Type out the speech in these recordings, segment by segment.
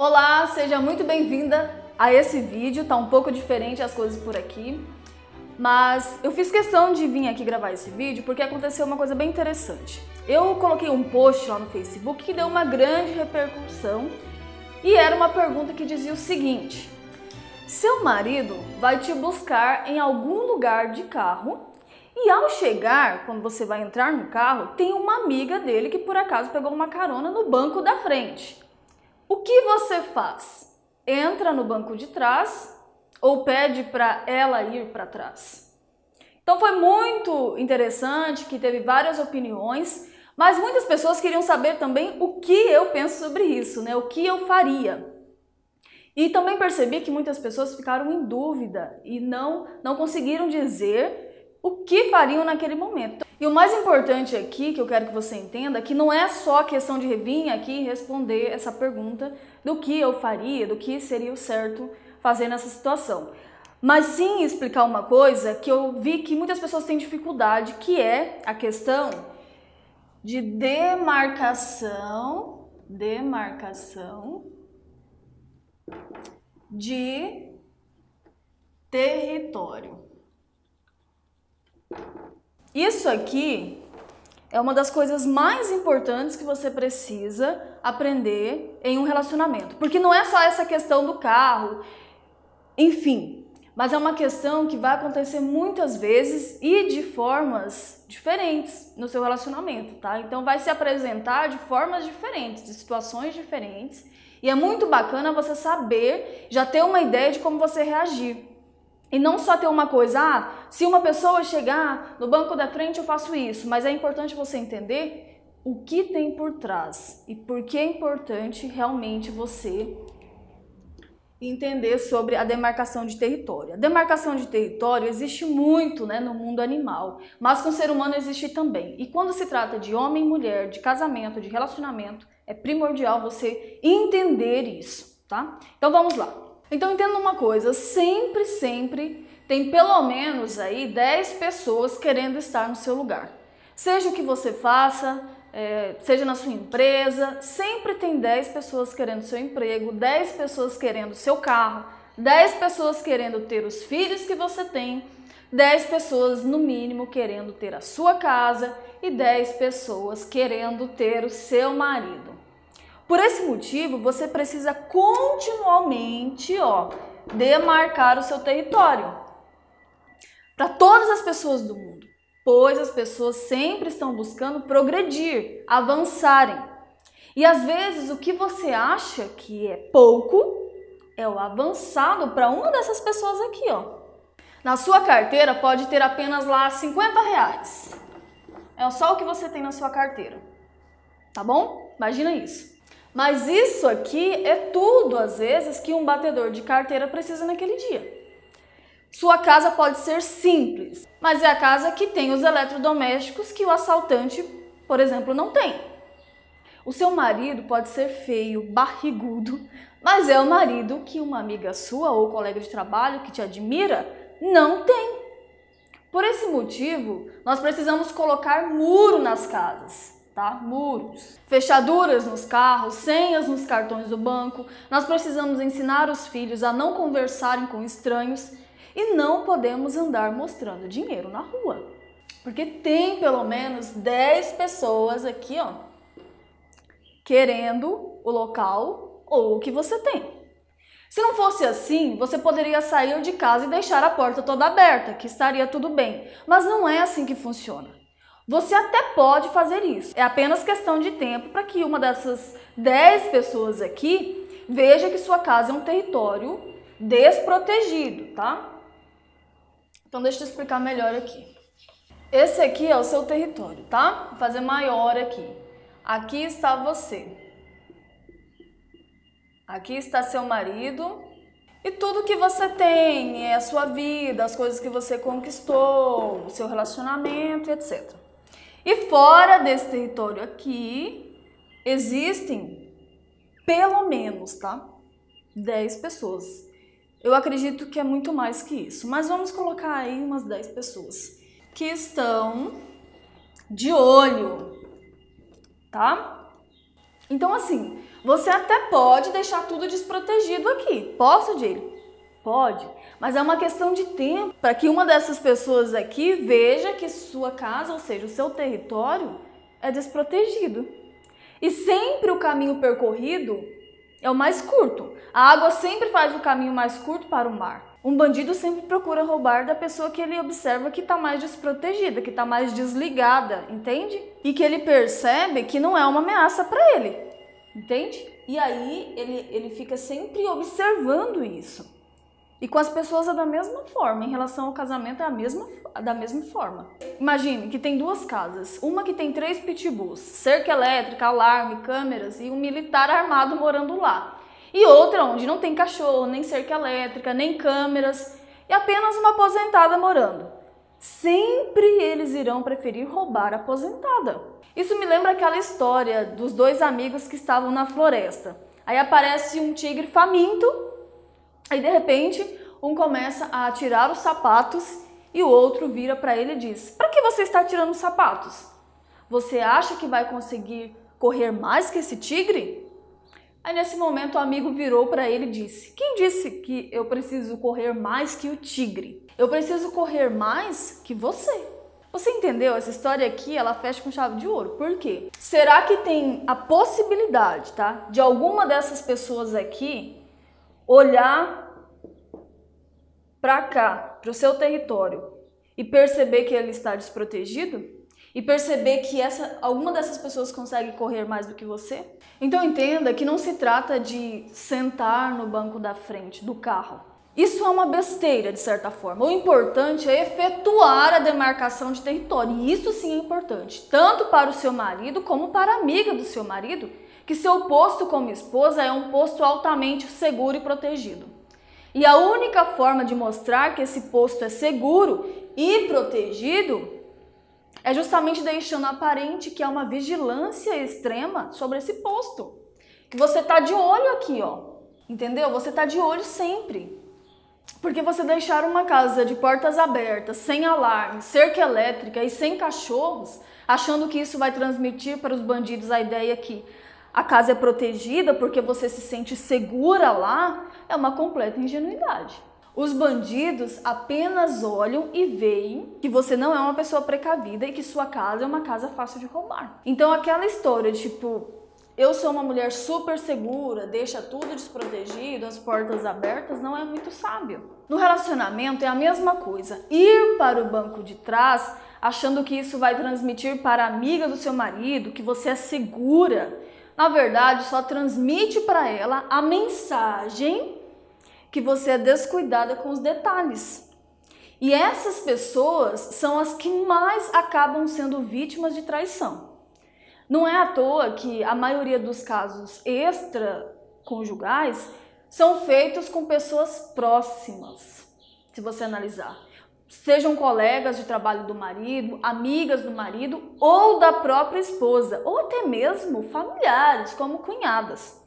Olá, seja muito bem-vinda a esse vídeo. Tá um pouco diferente as coisas por aqui, mas eu fiz questão de vir aqui gravar esse vídeo porque aconteceu uma coisa bem interessante. Eu coloquei um post lá no Facebook que deu uma grande repercussão e era uma pergunta que dizia o seguinte: Seu marido vai te buscar em algum lugar de carro e ao chegar, quando você vai entrar no carro, tem uma amiga dele que por acaso pegou uma carona no banco da frente. O que você faz? Entra no banco de trás ou pede para ela ir para trás? Então foi muito interessante, que teve várias opiniões, mas muitas pessoas queriam saber também o que eu penso sobre isso, né? O que eu faria. E também percebi que muitas pessoas ficaram em dúvida e não não conseguiram dizer o que fariam naquele momento. E o mais importante aqui, que eu quero que você entenda, que não é só questão de vir aqui responder essa pergunta do que eu faria, do que seria o certo fazer nessa situação. Mas sim explicar uma coisa que eu vi que muitas pessoas têm dificuldade, que é a questão de demarcação, demarcação de território. Isso aqui é uma das coisas mais importantes que você precisa aprender em um relacionamento. Porque não é só essa questão do carro, enfim, mas é uma questão que vai acontecer muitas vezes e de formas diferentes no seu relacionamento, tá? Então vai se apresentar de formas diferentes, de situações diferentes, e é muito bacana você saber, já ter uma ideia de como você reagir. E não só ter uma coisa, ah, se uma pessoa chegar no banco da frente eu faço isso, mas é importante você entender o que tem por trás e por que é importante realmente você entender sobre a demarcação de território. A demarcação de território existe muito né, no mundo animal, mas com o ser humano existe também. E quando se trata de homem e mulher, de casamento, de relacionamento, é primordial você entender isso, tá? Então vamos lá. Então entenda uma coisa, sempre, sempre tem pelo menos aí 10 pessoas querendo estar no seu lugar. Seja o que você faça, é, seja na sua empresa, sempre tem 10 pessoas querendo seu emprego, 10 pessoas querendo seu carro, 10 pessoas querendo ter os filhos que você tem, 10 pessoas no mínimo querendo ter a sua casa e 10 pessoas querendo ter o seu marido. Por esse motivo, você precisa continuamente, ó, demarcar o seu território para todas as pessoas do mundo, pois as pessoas sempre estão buscando progredir, avançarem. E às vezes o que você acha que é pouco é o avançado para uma dessas pessoas aqui, ó. Na sua carteira pode ter apenas lá 50 reais. É só o que você tem na sua carteira. Tá bom? Imagina isso. Mas isso aqui é tudo, às vezes, que um batedor de carteira precisa naquele dia. Sua casa pode ser simples, mas é a casa que tem os eletrodomésticos que o assaltante, por exemplo, não tem. O seu marido pode ser feio, barrigudo, mas é o marido que uma amiga sua ou colega de trabalho que te admira não tem. Por esse motivo, nós precisamos colocar muro nas casas tá? Muros, fechaduras nos carros, senhas nos cartões do banco. Nós precisamos ensinar os filhos a não conversarem com estranhos e não podemos andar mostrando dinheiro na rua. Porque tem pelo menos 10 pessoas aqui, ó, querendo o local ou o que você tem. Se não fosse assim, você poderia sair de casa e deixar a porta toda aberta, que estaria tudo bem. Mas não é assim que funciona. Você até pode fazer isso. É apenas questão de tempo para que uma dessas 10 pessoas aqui veja que sua casa é um território desprotegido, tá? Então deixa eu explicar melhor aqui. Esse aqui é o seu território, tá? Vou fazer maior aqui. Aqui está você. Aqui está seu marido e tudo que você tem, é a sua vida, as coisas que você conquistou, o seu relacionamento, etc. E fora desse território aqui, existem pelo menos, tá? 10 pessoas. Eu acredito que é muito mais que isso, mas vamos colocar aí umas 10 pessoas que estão de olho, tá? Então, assim, Você até pode deixar tudo desprotegido aqui. Posso, Jay? Pode. Mas é uma questão de tempo para que uma dessas pessoas aqui veja que sua casa, ou seja, o seu território, é desprotegido. E sempre o caminho percorrido é o mais curto. A água sempre faz o caminho mais curto para o mar. Um bandido sempre procura roubar da pessoa que ele observa que está mais desprotegida, que está mais desligada, entende? E que ele percebe que não é uma ameaça para ele, entende? E aí ele, ele fica sempre observando isso. E com as pessoas é da mesma forma, em relação ao casamento é a mesma, da mesma forma. Imagine que tem duas casas, uma que tem três pitbulls, cerca elétrica, alarme, câmeras e um militar armado morando lá. E outra onde não tem cachorro, nem cerca elétrica, nem câmeras e apenas uma aposentada morando. Sempre eles irão preferir roubar a aposentada. Isso me lembra aquela história dos dois amigos que estavam na floresta. Aí aparece um tigre faminto Aí de repente, um começa a tirar os sapatos e o outro vira para ele e diz: Para que você está tirando os sapatos? Você acha que vai conseguir correr mais que esse tigre? Aí nesse momento o amigo virou para ele e disse: Quem disse que eu preciso correr mais que o tigre? Eu preciso correr mais que você. Você entendeu? Essa história aqui, ela fecha com chave de ouro. Por quê? Será que tem a possibilidade, tá? De alguma dessas pessoas aqui olhar para cá, para o seu território e perceber que ele está desprotegido e perceber que essa alguma dessas pessoas consegue correr mais do que você. Então entenda que não se trata de sentar no banco da frente do carro. Isso é uma besteira de certa forma. O importante é efetuar a demarcação de território. E isso sim é importante, tanto para o seu marido como para a amiga do seu marido que seu posto como esposa é um posto altamente seguro e protegido. E a única forma de mostrar que esse posto é seguro e protegido é justamente deixando aparente que há uma vigilância extrema sobre esse posto. Que você tá de olho aqui, ó. Entendeu? Você tá de olho sempre. Porque você deixar uma casa de portas abertas, sem alarme, cerca elétrica e sem cachorros, achando que isso vai transmitir para os bandidos a ideia que a casa é protegida porque você se sente segura lá, é uma completa ingenuidade. Os bandidos apenas olham e veem que você não é uma pessoa precavida e que sua casa é uma casa fácil de roubar. Então aquela história tipo, eu sou uma mulher super segura, deixa tudo desprotegido, as portas abertas, não é muito sábio. No relacionamento é a mesma coisa. Ir para o banco de trás achando que isso vai transmitir para a amiga do seu marido que você é segura na verdade, só transmite para ela a mensagem que você é descuidada com os detalhes. E essas pessoas são as que mais acabam sendo vítimas de traição. Não é à toa que a maioria dos casos extraconjugais são feitos com pessoas próximas, se você analisar sejam colegas de trabalho do marido, amigas do marido ou da própria esposa, ou até mesmo familiares, como cunhadas.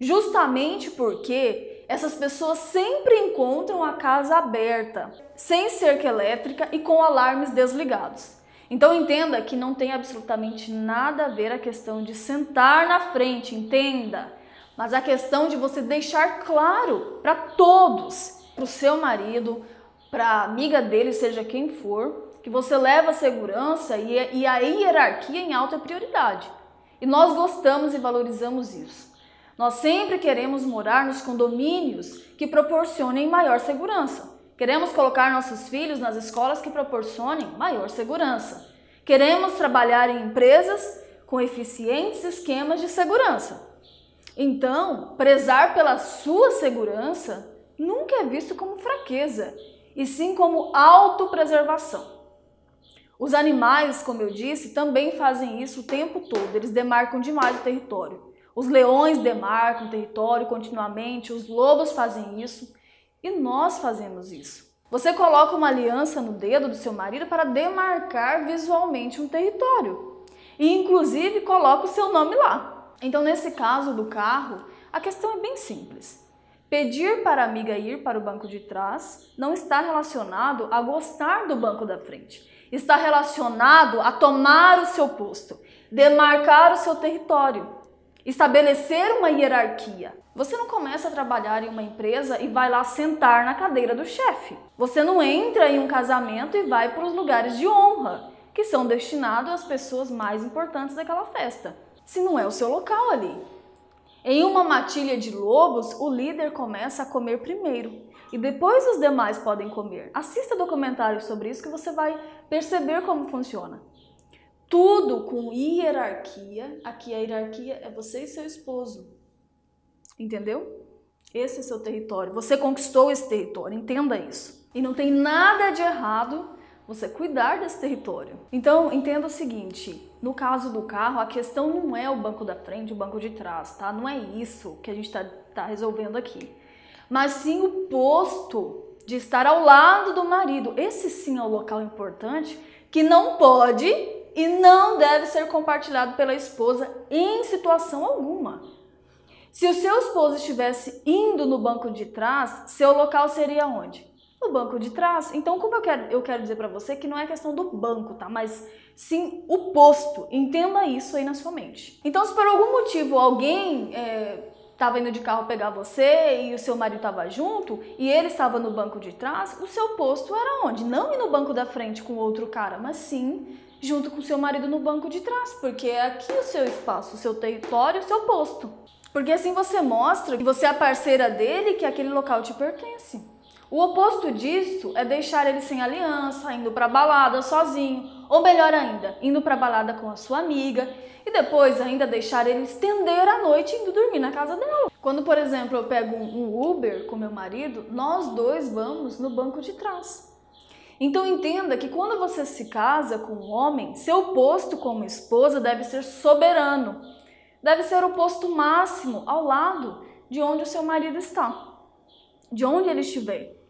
Justamente porque essas pessoas sempre encontram a casa aberta, sem cerca elétrica e com alarmes desligados. Então entenda que não tem absolutamente nada a ver a questão de sentar na frente, entenda, mas a questão de você deixar claro para todos, para o seu marido, para amiga dele, seja quem for, que você leva a segurança e, e a hierarquia em alta prioridade. E nós gostamos e valorizamos isso. Nós sempre queremos morar nos condomínios que proporcionem maior segurança. Queremos colocar nossos filhos nas escolas que proporcionem maior segurança. Queremos trabalhar em empresas com eficientes esquemas de segurança. Então, prezar pela sua segurança nunca é visto como fraqueza e sim como autopreservação. Os animais, como eu disse, também fazem isso o tempo todo, eles demarcam demais o território. Os leões demarcam o território continuamente, os lobos fazem isso e nós fazemos isso. Você coloca uma aliança no dedo do seu marido para demarcar visualmente um território e, inclusive, coloca o seu nome lá. Então, nesse caso do carro, a questão é bem simples. Pedir para a amiga ir para o banco de trás não está relacionado a gostar do banco da frente. Está relacionado a tomar o seu posto, demarcar o seu território. estabelecer uma hierarquia. Você não começa a trabalhar em uma empresa e vai lá sentar na cadeira do chefe. Você não entra em um casamento e vai para os lugares de honra, que são destinados às pessoas mais importantes daquela festa, se não é o seu local ali. Em uma matilha de lobos, o líder começa a comer primeiro e depois os demais podem comer. Assista documentários sobre isso que você vai perceber como funciona. Tudo com hierarquia. Aqui a hierarquia é você e seu esposo. Entendeu? Esse é seu território. Você conquistou esse território, entenda isso. E não tem nada de errado você cuidar desse território. Então, entenda o seguinte: no caso do carro, a questão não é o banco da frente, o banco de trás, tá? Não é isso que a gente está tá resolvendo aqui. Mas sim o posto de estar ao lado do marido. Esse sim é o local importante que não pode e não deve ser compartilhado pela esposa em situação alguma. Se o seu esposo estivesse indo no banco de trás, seu local seria onde? No banco de trás. Então, como eu quero, eu quero dizer para você que não é questão do banco, tá? Mas sim o posto. Entenda isso aí na sua mente. Então, se por algum motivo alguém estava é, indo de carro pegar você e o seu marido estava junto e ele estava no banco de trás, o seu posto era onde? Não ir no banco da frente com outro cara, mas sim junto com o seu marido no banco de trás, porque é aqui o seu espaço, o seu território, o seu posto. Porque assim você mostra que você é a parceira dele, que aquele local te pertence. O oposto disso é deixar ele sem aliança, indo para balada sozinho, ou melhor ainda, indo para balada com a sua amiga e depois ainda deixar ele estender a noite indo dormir na casa dela. Quando, por exemplo, eu pego um Uber com meu marido, nós dois vamos no banco de trás. Então entenda que quando você se casa com um homem, seu posto como esposa deve ser soberano. Deve ser o posto máximo ao lado de onde o seu marido está, de onde ele estiver.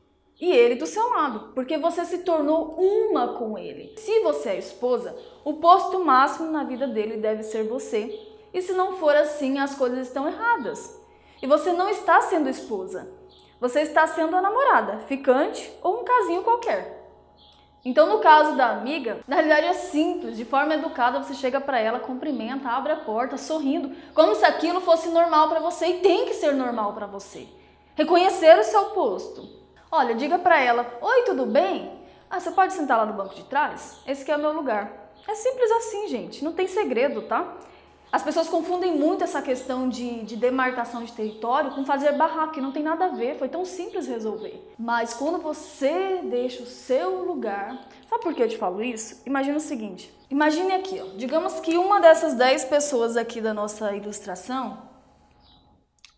E ele do seu lado, porque você se tornou uma com ele. Se você é esposa, o posto máximo na vida dele deve ser você. E se não for assim, as coisas estão erradas. E você não está sendo esposa. Você está sendo a namorada, ficante ou um casinho qualquer. Então, no caso da amiga, na realidade é simples, de forma educada você chega para ela, cumprimenta, abre a porta, sorrindo, como se aquilo fosse normal para você e tem que ser normal para você. Reconhecer o seu posto. Olha, diga para ela: "Oi, tudo bem? Ah, você pode sentar lá no banco de trás? Esse é o meu lugar." É simples assim, gente, não tem segredo, tá? As pessoas confundem muito essa questão de, de, demarcação de território com fazer barraco, que não tem nada a ver, foi tão simples resolver. Mas quando você deixa o seu lugar. Sabe por que eu te falo isso? Imagina o seguinte: imagine aqui, ó, digamos que uma dessas 10 pessoas aqui da nossa ilustração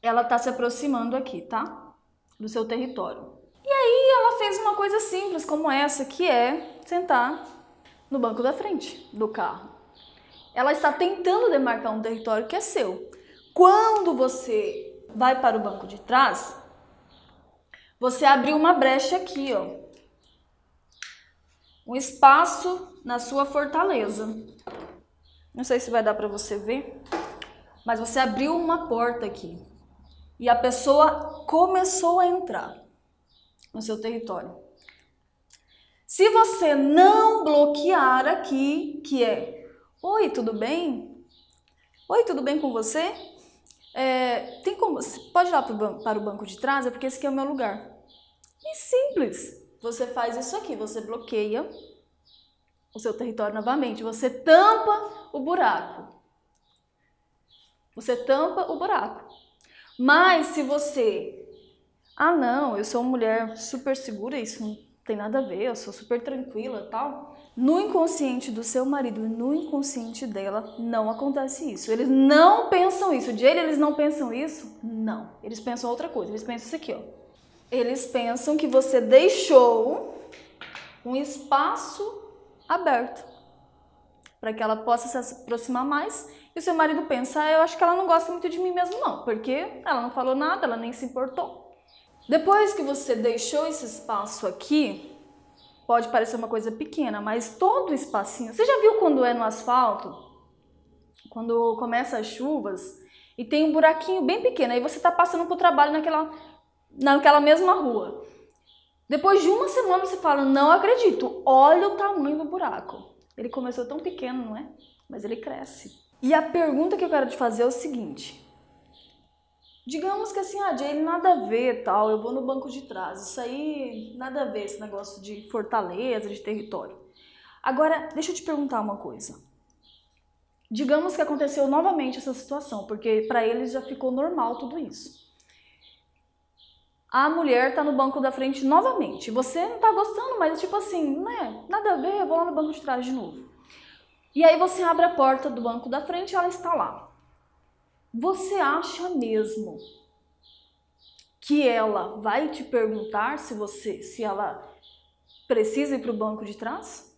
ela está se aproximando aqui, tá? Do seu território. Aí ela fez uma coisa simples como essa, que é sentar no banco da frente do carro ela está tentando demarcar um território que é seu. Quando você vai para o banco de trás, você abriu uma brecha aqui, ó. Um espaço na sua fortaleza. Não sei se vai dar para você ver, mas você abriu uma porta aqui. E a pessoa começou a entrar no seu território. Se você não bloquear aqui, que é Oi, tudo bem? Oi, tudo bem com você? É, tem como, pode ir lá para o banco de trás? É porque esse aqui é o meu lugar. E simples. Você faz isso aqui, você bloqueia o seu território novamente. Você tampa o buraco. Você tampa o buraco. Mas se você. Ah, não, eu sou uma mulher super segura, isso não tem nada a ver, eu sou super tranquila tal. No inconsciente do seu marido e no inconsciente dela não acontece isso. Eles não pensam isso. De ele eles não pensam isso? Não. Eles pensam outra coisa. Eles pensam isso aqui, ó. Eles pensam que você deixou um espaço aberto para que ela possa se aproximar mais. E o seu marido pensa: ah, eu acho que ela não gosta muito de mim mesmo, não, porque ela não falou nada, ela nem se importou. Depois que você deixou esse espaço aqui, pode parecer uma coisa pequena, mas todo o espacinho. Você já viu quando é no asfalto? Quando começa as chuvas e tem um buraquinho bem pequeno, aí você está passando para o trabalho naquela, naquela mesma rua. Depois de uma semana você fala: Não acredito, olha o tamanho do buraco. Ele começou tão pequeno, não é? Mas ele cresce. E a pergunta que eu quero te fazer é o seguinte: Digamos que assim, ah, Jay, nada a ver, tal, eu vou no banco de trás. Isso aí, nada a ver, esse negócio de fortaleza, de território. Agora, deixa eu te perguntar uma coisa. Digamos que aconteceu novamente essa situação, porque para eles já ficou normal tudo isso. A mulher tá no banco da frente novamente. Você não tá gostando, mas tipo assim, né? Nada a ver, eu vou lá no banco de trás de novo. E aí você abre a porta do banco da frente e ela está lá. Você acha mesmo que ela vai te perguntar se você, se ela precisa ir para o banco de trás?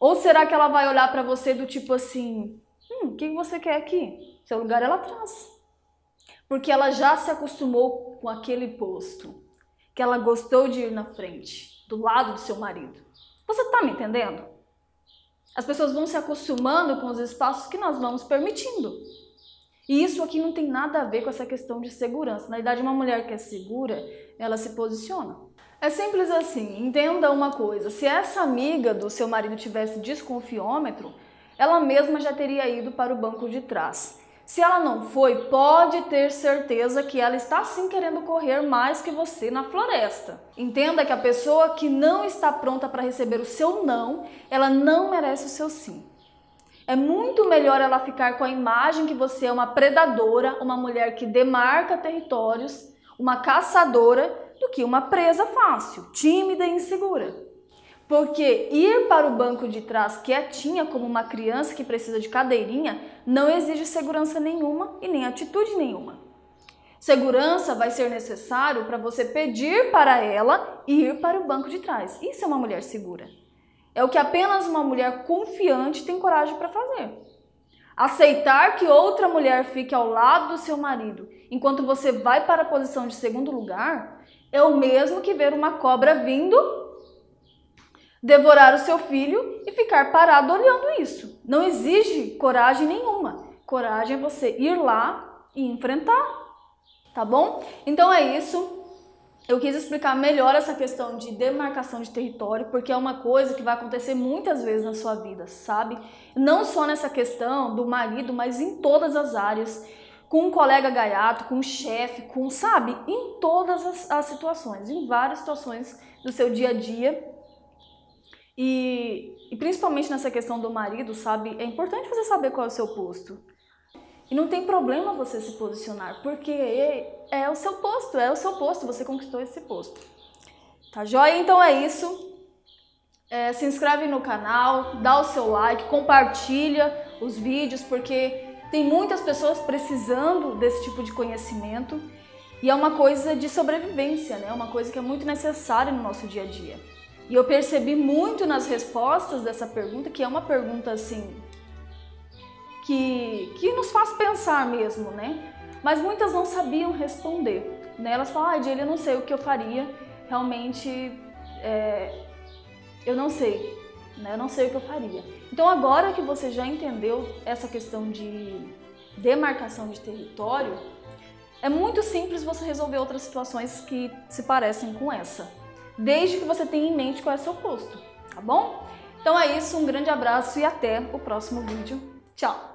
Ou será que ela vai olhar para você do tipo assim, hum, o que você quer aqui? Seu lugar é lá atrás. Porque ela já se acostumou com aquele posto, que ela gostou de ir na frente, do lado do seu marido. Você está me entendendo? As pessoas vão se acostumando com os espaços que nós vamos permitindo. E isso aqui não tem nada a ver com essa questão de segurança. Na verdade, uma mulher que é segura, ela se posiciona. É simples assim, entenda uma coisa, se essa amiga do seu marido tivesse desconfiômetro, ela mesma já teria ido para o banco de trás. Se ela não foi, pode ter certeza que ela está sim querendo correr mais que você na floresta. Entenda que a pessoa que não está pronta para receber o seu não, ela não merece o seu sim. É muito melhor ela ficar com a imagem que você é uma predadora, uma mulher que demarca territórios, uma caçadora, do que uma presa fácil, tímida e insegura. Porque ir para o banco de trás quietinha como uma criança que precisa de cadeirinha não exige segurança nenhuma e nem atitude nenhuma. Segurança vai ser necessário para você pedir para ela ir para o banco de trás. Isso é uma mulher segura. É o que apenas uma mulher confiante tem coragem para fazer. Aceitar que outra mulher fique ao lado do seu marido enquanto você vai para a posição de segundo lugar é o mesmo que ver uma cobra vindo devorar o seu filho e ficar parado olhando isso. Não exige coragem nenhuma. Coragem é você ir lá e enfrentar. Tá bom? Então é isso. Eu quis explicar melhor essa questão de demarcação de território, porque é uma coisa que vai acontecer muitas vezes na sua vida, sabe? Não só nessa questão do marido, mas em todas as áreas, com um colega gaiato, com um chefe, com, sabe? Em todas as, as situações, em várias situações do seu dia a dia. E, e principalmente nessa questão do marido, sabe? É importante você saber qual é o seu posto. E não tem problema você se posicionar, porque é o seu posto, é o seu posto, você conquistou esse posto. Tá joia? Então é isso. É, se inscreve no canal, dá o seu like, compartilha os vídeos, porque tem muitas pessoas precisando desse tipo de conhecimento e é uma coisa de sobrevivência, né? É uma coisa que é muito necessária no nosso dia a dia. E eu percebi muito nas respostas dessa pergunta, que é uma pergunta assim que, que nos faz pensar mesmo, né? Mas muitas não sabiam responder. Né? Elas falam, ah, eu não sei o que eu faria, realmente é, eu não sei, né? eu não sei o que eu faria. Então agora que você já entendeu essa questão de demarcação de território, é muito simples você resolver outras situações que se parecem com essa, desde que você tenha em mente qual é o seu posto, tá bom? Então é isso, um grande abraço e até o próximo vídeo. Tchau!